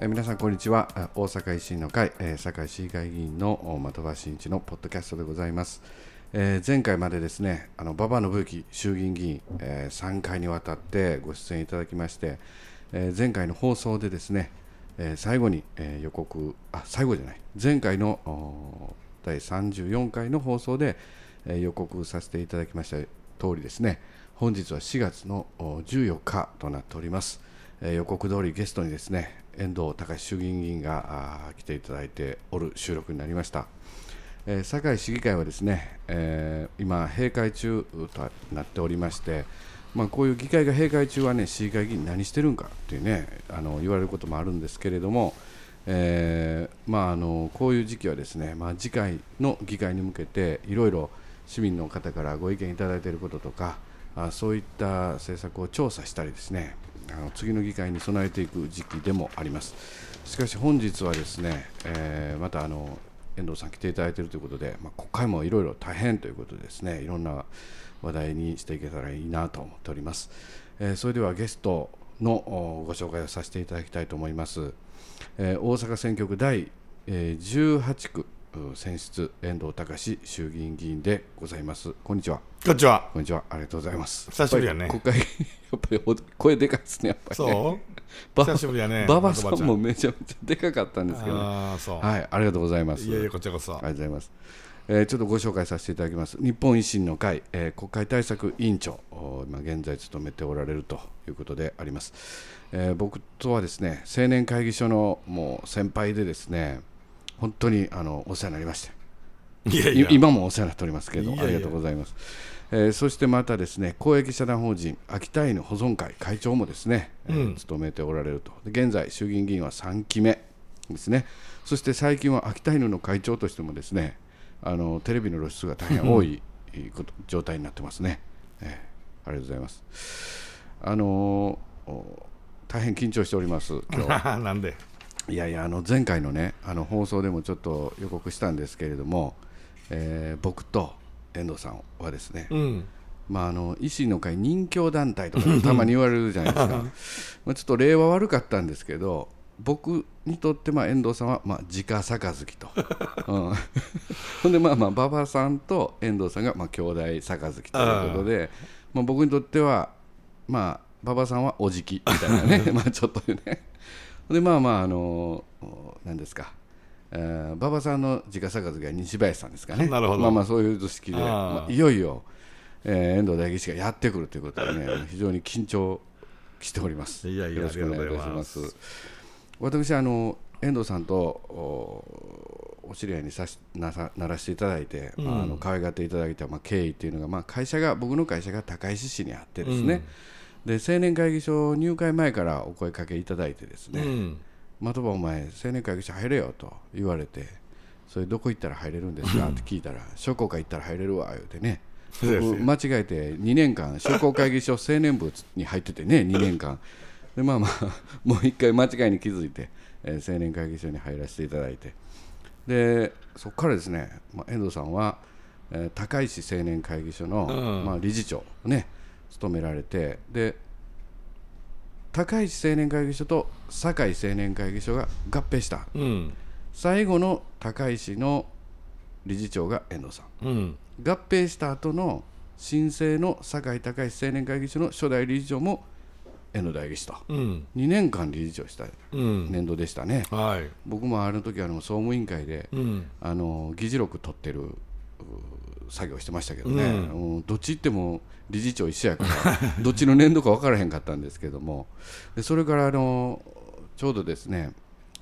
え皆さんこんにちは。大阪維新の会、え堺市議会議員の的場真一のポッドキャストでございます、えー前回までですねあの馬場信之衆議院議員、え3回にわたってご出演いただきまして、えー前回の放送でですね、え最後に、え予告あ最後じゃない。前回の第34回の放送で、え予告させていただきました通りですね。本日は4月の14日となっております、え予告通りゲストにですね遠藤隆衆議院議員が来ていただいておる収録になりました、えー堺市議会はですね、えー今閉会中となっておりましてまあ、こういう議会が閉会中はね市議会議員何してるんかっていうねあの言われることもあるんですけれども、えーまあ、あのこういう時期はですね、まあ、次回の議会に向けていろいろ市民の方からご意見いただいていることとかあそういった政策を調査したりですねあの次の議会に備えていく時期でもあります。しかし本日はですね、えーまたあの遠藤さん来ていただいているということで、まあ、国会もいろいろ大変ということでですねいろんな話題にしていけたらいいなと思っております、えーそれではゲストのご紹介をさせていただきたいと思います、えー大阪選挙区第、え18区選出遠藤隆衆議院議員でございますこんにちはこんにちは。こんにちはありがとうございます久しぶりやね国会やっぱりほ 声でかいですねやっぱりねそうば久しぶりやね。馬場さんもめちゃめちゃでかかったんですけどねああ、そう。はいありがとうございますいやいや、こちらこそ。ありがとうございます。えーちょっとご紹介させていただきます。日本維新の会、えー国会対策委員長、お今現在務めておられるということであります。えー僕とはですね、青年会議所のもう先輩でですね、本当にあのお世話になりまして、いやいやい、今もお世話になっておりますけど、ありがとうございます。えーそしてまたですね、公益社団法人秋田犬保存会会長もですね、えーうん務めておられると。で現在衆議院議員は3期目ですね。そして最近は秋田犬の会長としてもですね、あのテレビの露出が大変多いこと状態になってますね。えーありがとうございます。あのーお大変緊張しております今日。なんで？いやいやあの前回のねあの放送でもちょっと予告したんですけれども、えー僕と遠藤さんはですね、うん。まあ、あの維新の会任教団体とか たまに言われるじゃないですか。まあちょっと例は悪かったんですけど僕にとってまあ遠藤さんはまあ直杯と、うん、ほんでまあまあ馬場さんと遠藤さんがまあ兄弟杯ということでまあ、僕にとってはまあ馬場さんはおじきみたいなね。まあちょっとねでまあまああの何ですか。えー馬場さんの直杯が西林さんですかね。なるほど。まあまあそういう図式でまあ、いよいよ、えー遠藤大義士がやってくるということでね 非常に緊張しております。いやいやよろしくお願いします。私あの遠藤さんとおお知り合いにさしなさならせていただいて、まあ、あの可愛がっていただいた、まあ、経緯っていうのが、まあ、会社が僕の会社が高石市にあってですね、で青年会議所入会前からお声かけいただいてですね、うん。的場お前青年会議所入れよと言われてそれどこ行ったら入れるんですか？って聞いたら商工会行ったら入れるわ言うてね。間違えて2年間商工会議所青年部に入っててね2年間。でまあまあ もう一回間違いに気づいて、えー青年会議所に入らせていただいて。でそこからですね、まあ、遠藤さんは、えー高石青年会議所の、うん。まあ、理事長をね務められてで高石青年会議所と堺青年会議所が合併したうん。最後の高石の理事長が遠藤さんうん。合併した後の新生の堺高石青年会議所の初代理事長も遠藤大義士とうん。2年間理事長したうん。年度でしたね、はい。僕もあの時あの総務委員会でうん。あの議事録取ってるう作業してましたけどね、うん。うんどっち行っても理事長一緒やから どっちの年度か分からへんかったんですけども。でそれからあのちょうどですね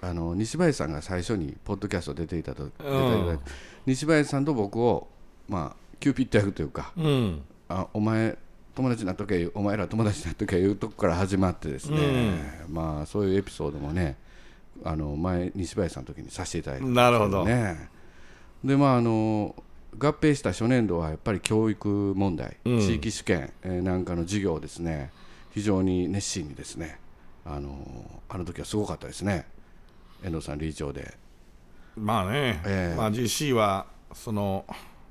あの西林さんが最初にポッドキャスト出ていたと出ていただいて西林さんと僕をまあキューピット役というかうん。あお前友達になっとけお前ら友達になっとけいうとこから始まってですね、まあそういうエピソードもねあの前西林さんの時にさせていただいたんですなるほど。ねでまああの合併した初年度はやっぱり教育問題、うん。地域主権、えーなんかの授業をですね。非常に熱心にですねあのあの時はすごかったですね。遠藤さん理事長で。まあね、ええ。まあ GC は、その、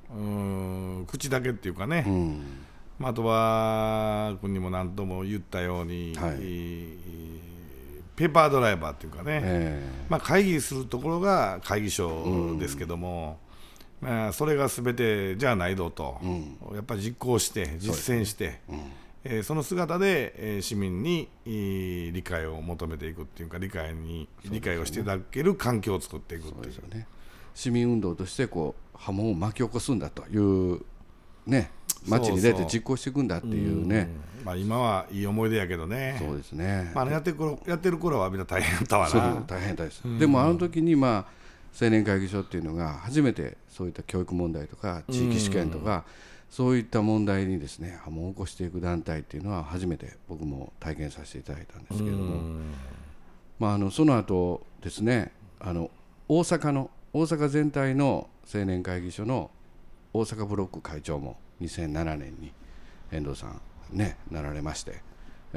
うーん、口だけっていうかね、うん。まあ、あとは君にも何とも言ったように、はい。えーペーパードライバーっていうかね、えまあ、会議するところが会議所ですけども、まあ、それがすべてじゃないぞと、やっぱり実行して実践して、えーその姿で、えー市民にえー理解を求めていくっていうか理解に、理解をしていただける環境を作っていくっていう。ね。市民運動としてこう波紋を巻き起こすんだというね街に出て実行していくんだっていうね。うん。まあ、今はいい思い出やけどね。そうですね、まあ、やってる頃やってる頃はみんな大変だったわそうな大変です、でもあの時にまあ青年会議所っていうのが初めてそういった教育問題とか地域試験とか、そういった問題にですね波紋を起こしていく団体っていうのは初めて僕も体験させていただいたんですけれども、まあ、あのその後ですねあの大阪の大阪全体の青年会議所の大阪ブロック会長も2007年に遠藤さんねなられまして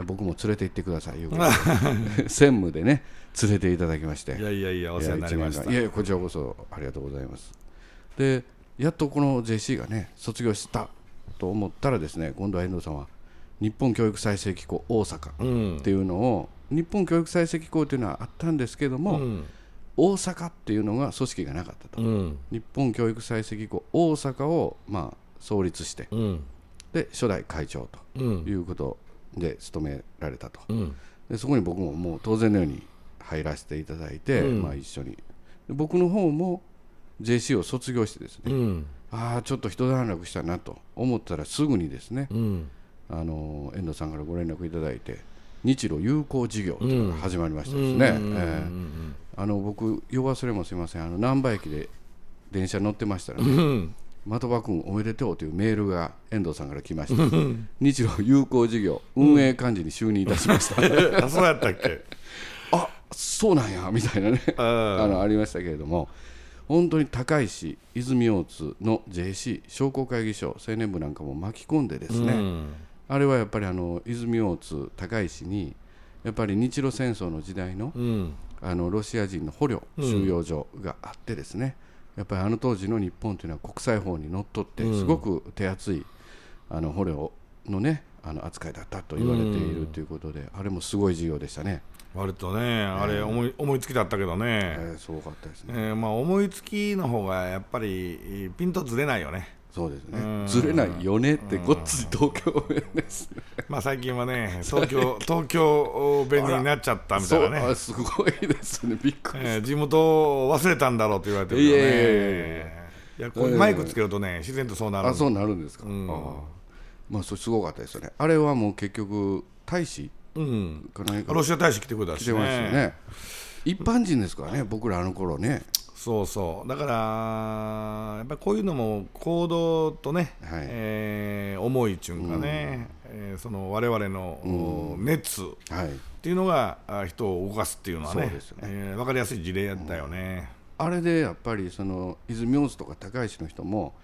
僕も連れて行ってくださいいうことで専務でね連れていただきまして。いやいやいやお世話になりました。いやいやこちらこそありがとうございます。でやっとこの JC がね卒業したと思ったらですね今度は遠藤さんは日本教育再生機構大阪っていうのを、日本教育再生機構っていうのはあったんですけども、うん。大阪っていうのが組織がなかったと、うん。日本教育再生機構大阪をまあ創立してうん。で初代会長とうん。いうことで務められたと。うん。でそこに僕ももう当然のように入らせていただいて、うん。まあ、一緒に。で僕の方も JC を卒業してですね、うん。ああちょっと一段落したなと思ったらすぐにですね、うん。あの遠藤さんからご連絡いただいて日露友好事業というのが始まりましてですね、僕夜忘れもすみません。あの難波駅で電車乗ってましたら、ねうん的場君おめでとうというメールが遠藤さんから来まして日露友好事業運営幹事に就任いたしました、あそうやったっけ？あそうなんやみたいなね。ああのありましたけれども本当に高石泉大津の JC 商工会議所青年部なんかも巻き込んでですね、うん。あれはやっぱりあの泉大津高石にやっぱり日露戦争の時代のうん。あのロシア人の捕虜うん収容所があってですね、やっぱりあの当時の日本というのは国際法にのっとってうん。すごく手厚いあの捕虜のねあの扱いだったと言われているということで、あれもすごい事業でしたね、割とねあれ思い思いつきだったけどね、えーすごかったですね、えーまあ、思いつきの方がやっぱりピンとずれないよね、そうですね。うん。ずれないよねってごっつい東京弁ですね。まあ、最近はね東京東京弁になっちゃったみたそいうなね。あすごいですね。びっくりえー地元を忘れたんだろうと言われてるよね。いやこういうマイクつけるとね自然とそうなるあそうなるんですか、うん。ああまあそれすごかったですよね。あれはもう結局大使うん。ロシア大使来てくれた来ましてねしたよね。一般人ですからね僕らあの頃ねそうそう。だからやっぱりこういうのも行動とね、はい。えー思いっていうかね、えーその我々の、お熱っはい。ていうのがあ人を動かすっていうのはねね。えー分かりやすい事例だよね。あれでやっぱりその泉大津とか高石の人も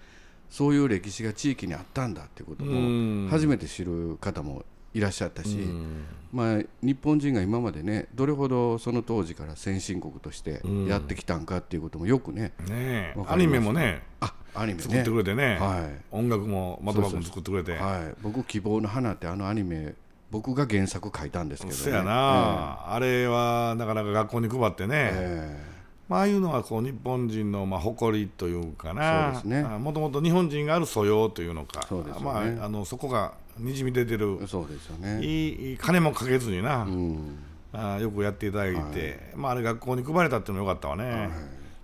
そういう歴史が地域にあったんだっていうことうん。も初めて知る方もいらっしゃったし、うん。まあ、日本人が今までねどれほどその当時から先進国としてやってきたんかっていうこともよくね、ねアニメもね。あアニメね。作ってくれてね、は音楽も的場君作ってくれて。い、はい、僕「希望の花」ってあのアニメ僕が原作書いたんですけどね。そやな、あれはなかなか学校に配ってね、ええ。まあ、ああいうのはこう日本人のまあ誇りというかな。そうですね。もともと日本人がある素養というのか。そうですよね。まあ、あのそこがにじみ出てる。えそうですよね。いいいい金もかけずにな、うん。あよくやっていただいて、まあ、あれ学校に配れたっていうのもよかったわね、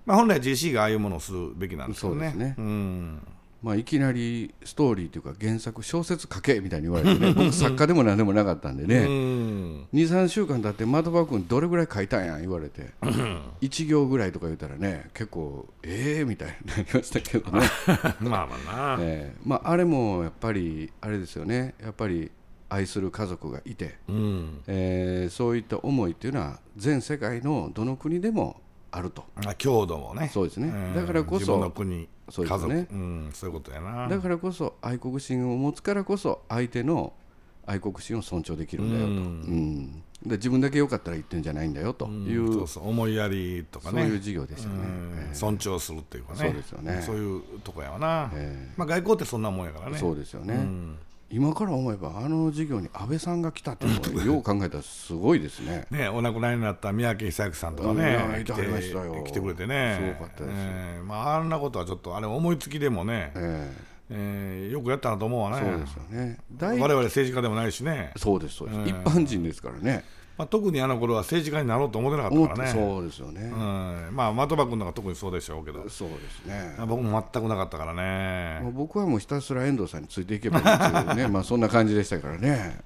まあ、本来 JC がああいうものをするべきなんですよね。そうですね。んまあ、いきなりストーリーというか原作小説書けみたいに言われてね 僕作家でも何でもなかったんでうねん23週間経って的場君どれぐらい書いたんや言われて1行ぐらいとか言ったらね結構ええみたいになりましたけどね、まあまあな、ええまあ、あれもやっぱりあれですよね。やっぱり愛する家族がいて、うん。えーそういった思いっていうのは全世界のどの国でもあると。まあ、郷土もね。そうですね。ん。だからこそ自分の国そうですね。うん、そういうことやな。だからこそ愛国心を持つからこそ相手の愛国心を尊重できるんだよと、ううん。んで自分だけ良かったら言ってんじゃないんだよという、うんそうそう思いやりとかね。そういう事業でしたね、うん。ええ。尊重するっていうかね。そうですよね。そういうとこやわな、え。まあ、外交ってそんなもんやからね。そうですよね、うん今から思えばあの授業に安倍さんが来たっていうのはよう考えたらすごいですね。ね、お亡くなりになった三宅久之さんとかねや、来て来てくれてね、すごかったですえーまあ、あんなことはちょっと、あれ、思いつきでもね、ええ。ーよくやったなと思うわね、えそうですよね。大我々政治家でもないしね、そうですそうです、うん一般人ですからね。まあ、特にあの頃は政治家になろうと思ってなか思ったからね、そうですよね。うんまあ、的場君なんか特にそうでしょうけど、そうですね。僕も全くなかったからもうね、僕はもうひたすら遠藤さんについていけばいいっていうね、まあそんな感じでしたからね。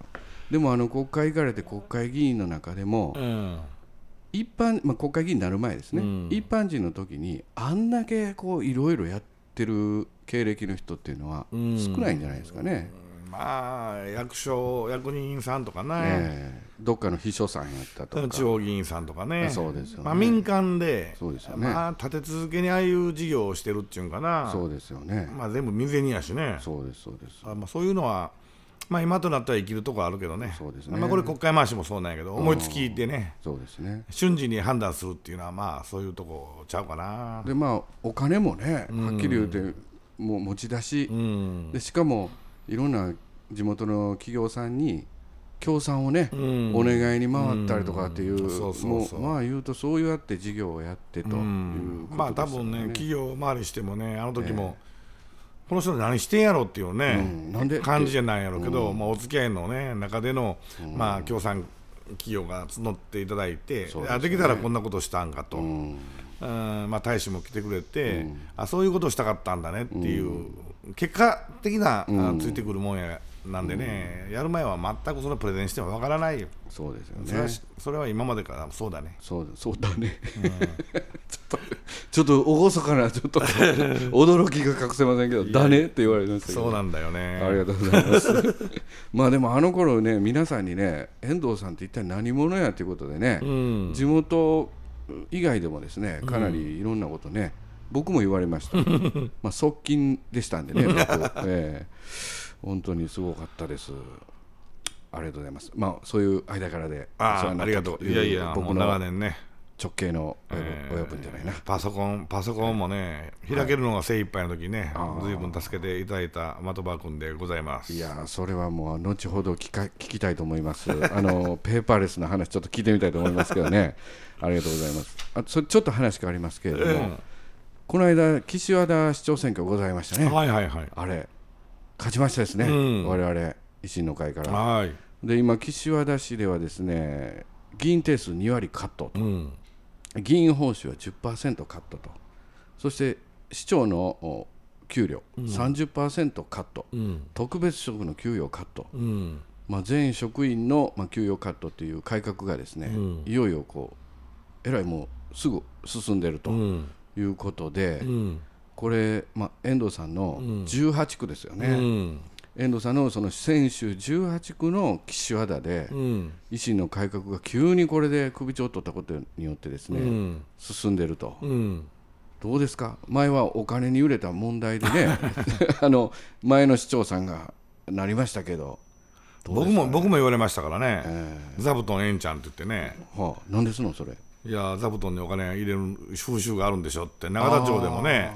でもあの国会行かれて国会議員の中でもうん、一般、まあ、国会議員になる前ですね、うん一般人の時にあんだけこういろいろやってる経歴の人っていうのはうん少ないんじゃないですかね。まあ、役所、役人さんとかね、ええ。どっかの秘書さんやったとか。地方議員さんとかね、そうですよね。まあ、民間で、そうですよね。まあ、立て続けにああいう事業をしてるっていうんかな、そうですよね、まあ、全部未然にやしね、そうですそうです。あまあ、そういうのは、まあ、今となったら生きるとこあるけどね、そうですね。まあ、これ、国会回しもそうなんやけど、思いつきでね、そうですね。瞬時に判断するっていうのは、まあ、そういうとこちゃうかな。でまあお金もねはっきり言うて、もう持ち出し、うん。でしかもいろんな地元の企業さんに協賛をね、うん。お願いに回ったりとかっていう,、まあ言うとそうやって事業をやってといううん。まあ多分ね、企業回りしてもね、あの時も、この人何してんやろっていうね、うん。なんで？感じじゃないやろうけど、まあ、お付き合いの、ね、中での、まあ、協賛企業が募っていただいて、ですね。あできたらこんなことしたんかと、ううん。んまあ、大使も来てくれて、あ、そういうことをしたかったんだねっていう、結果的な、あついてくるもんやなんでね、やる前は全くそのプレゼンしてもわからないよ。そうですよそれはねそれは今までからそうだね。そうそうだね、ちょっとちょっと厳かなちょっと 驚きが隠せませんけど「だね」って言われましたけどそうなんだよね。ありがとうございます。まあでもあの頃ね皆さんにね遠藤さんって一体何者やということでね、うん地元以外でもですねかなりいろんなことね、僕も言われました。まあ側近でしたんでね 僕、ええ本当にすごかったです。ありがとうございます。まあそういう間柄でああありがとう。いやいや、僕の長年ね。直系の親分,、じゃないな。パソコン、パソコンもね、開けるのが精一杯の時ねあ、ずいぶん助けていただいた的場君でございます。いやーそれはもう後ほど聞か聞きたいと思います。あの ペーパーレスの話ちょっと聞いてみたいと思いますけどね。ありがとうございます。あそれちょっと話変わりますけれども、えこの間岸和田市長選挙ございましたえね。はいはいはい。あれ勝ちましたですね。うん我々維新の会から。はい。で今岸和田市ではですね議員定数2割カットと、うん。議員報酬は10%カットと、そして市長のお給料30%カット、うん。特別職の給与カット。うん。まあ、全職員の、まあ、給与カットという改革がですね、うんいよいよこうえらいもうすぐ進んでるとうん。いうことで、うん。これ、まあ、遠藤さんのうん18区ですよね、うん。遠藤さんのその選手18区の岸和田で、うん。維新の改革が急にこれで首長を取ったことによってですね、うん。進んでると、うん。どうですか？前はお金に揺れた問題でね あの前の市長さんがなりましたけど僕も、僕も言われましたからね。え座布団ええんちゃんって言ってね。えはあ、なんですのそれ？いや、座布団にお金入れる風習があるんでしょって、永田町でもね。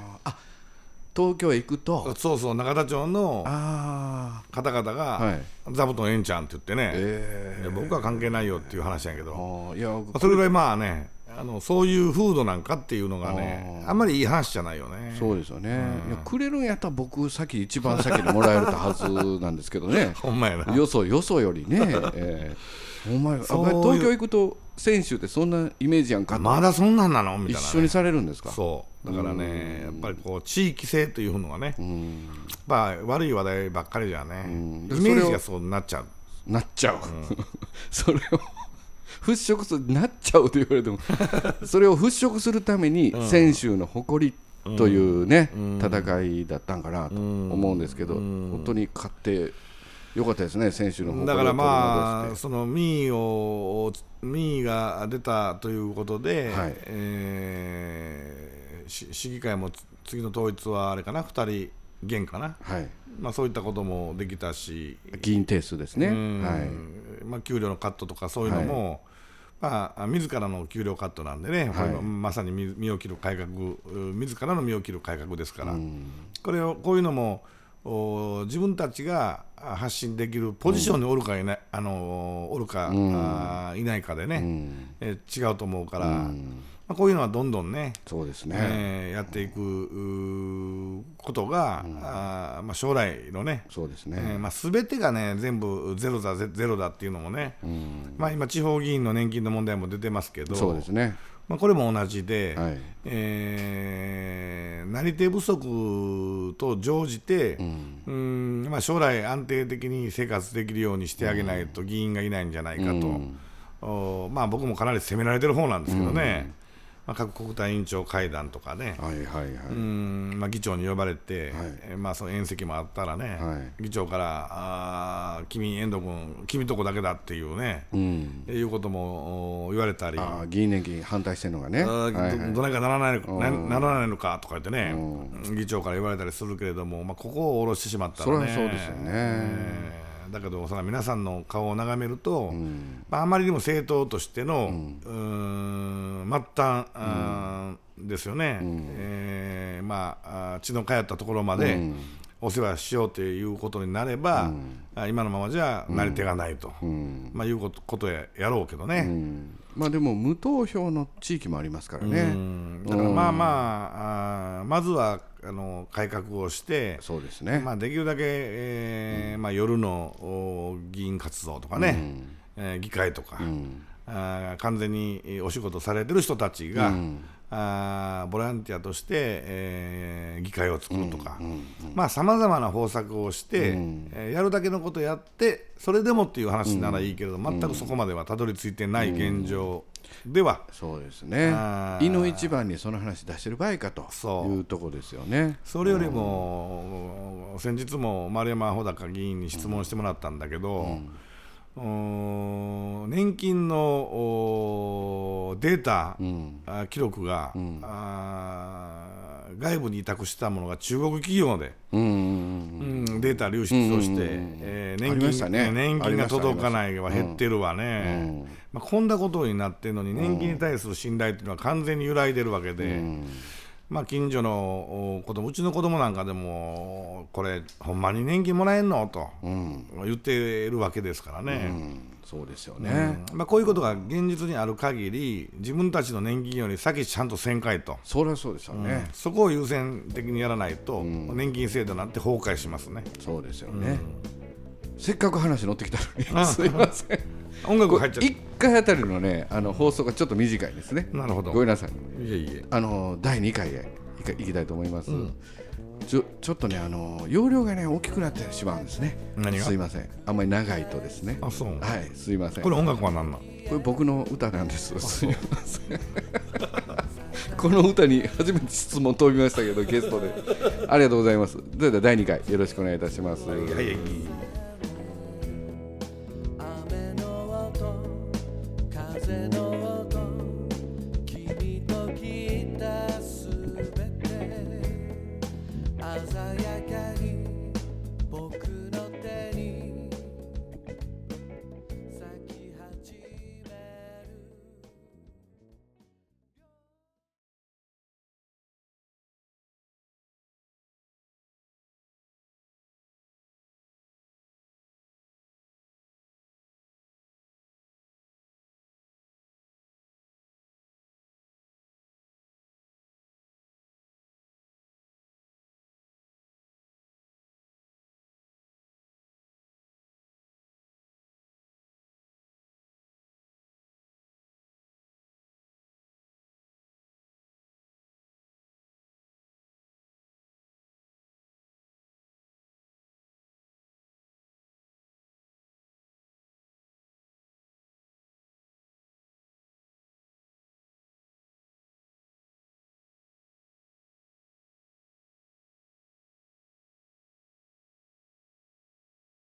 東京へ行くと？そうそう、永田町のあ方々はがい。座布団ええんちゃんって言ってね、僕は関係ないよっていう話やけあど、ー。いやそれぐらいまあね、あのそういう風土なんかっていうのがね、あんまりいい話じゃないよね。そうですよね、いやくれるんやったら僕先一番先にもらえるはずなんですけどね。ほんまやな。よそよそよりね、えー、お前東京行くと選手ってそんなイメージやんかまだそんなんなのみたいな、ね。一緒にされるんですか？そう。だからね、やっぱりこう地域性というのがね、うん。まあ悪い話題ばっかりじゃね、イメージがそうなっちゃう。なっちゃう、それを払拭するなっちゃうと言われても それを払拭するために選手の誇りというね、戦いだったんかなと思うんですけど、本当に勝ってよかったですね選手の誇りをだからまあ、その民意を民意が出たということで、はい。えーし市議会もつ次の統一はあれかな、2人減かな、はい、まあ、そういったこともできたし、議員定数ですね、うん。はい、まあ、給料のカットとかそういうのも、まあ、自らの給料カットなんでね、これもまさに身身を切る改革、うん自らの身を切る改革ですから、うん。これをこういうのも、おお自分たちがあ発信できるポジションにおるかいない、あのおるか、あいないかでね、え違うと思うから、まあ、こういうのはどんどんねそうですね、えーやっていくことが、あーまあ、将来のねそうですえね、ーまあ、全てがね全部ゼロだゼゼロだっていうのもね、まあ、今地方議員の年金の問題も出てますけどそうですね。まあ、これも同じで、はい。えーなり手不足と乗じて、うん。まあ、将来安定的に生活できるようにしてあげないと議員がいないんじゃないかと、おまあ、僕もかなり責められてる方なんですけどね、まあ、各国対委員長会談とかね、はいはいはい、うんまあ、議長に呼ばれて、はい。えーまあ、その宴席もあったらね、はい。議長から、あー君、遠藤君、君とこだけだっていうね、うん、いうこともお言われたり。あー議員年金反対してるのがね、はいはい。どどないかならないのなならないのかとか言ってね、議長から言われたりするけれども、まあ、ここを下ろしてしまったらね、それはそうですよね。えーだけど、その皆さんの顔を眺めると、まあ、あまりにも政党としての、うーん末端、あーですよね、えーまあ、血の通ったところまでお世話しようということになれば、あ今のままじゃなり手がないと、まあ、いうことことややろうけどね。うんまあでも無投票の地域もありますからね、うん。だからまあまあ、あーまずはあの改革をして、そうですね、まあ、できるだけ、えーまあ、夜のお議員活動とかね、えー議会とか、あー完全にえーお仕事されてる人たちが、あーボランティアとして、えー議会を作るとか。さまざ、まな方策をして、えーやるだけのことやってそれでもっていう話ならいいけれど、全くそこまではたどり着いてない現状では、そうですね。あー。井の一番にその話出してる場合かとそういう。ところですよね。それよりも、先日も丸山穂高議員に質問してもらったんだけど、うーん年金のおデータ、あ記録が、あー外部に委託したものが中国企業で、うんうんうん。データ流出をして、え年金年金が届かないは減ってるわね、まあ、こんなことになってるのに、年金に対する信頼っていうのは完全に揺らいでるわけで。まあ、近所のお子供うちの子供なんかでもこれほんまに年金もらえんの？と言っているわけですからね、うんそうですよね、まあ、こういうことが現実にある限り自分たちの年金より先ちゃんとせんかいと、そりゃそうですよね、そこを優先的にやらないと、年金制度なんて崩壊しますね。そうですよね、せっかく話乗ってきたのに。すいません。音楽入っちゃっ1回あたりのねあの放送がちょっと短いですね。たなるほど。ごめんなさい。いえいえ。あの第2回へ行きたいと思います、ちょちょっとねあの容量がね大きくなってしまうんですね。何が？すいません。あんまり長いとですね。あそう。はいすいません。これ音楽は何なん？これ僕の歌なんです。すいません。この歌に初めて質問飛びましたけどゲストで。ありがとうございます。それでは第2回よろしくお願いいたします、はいはい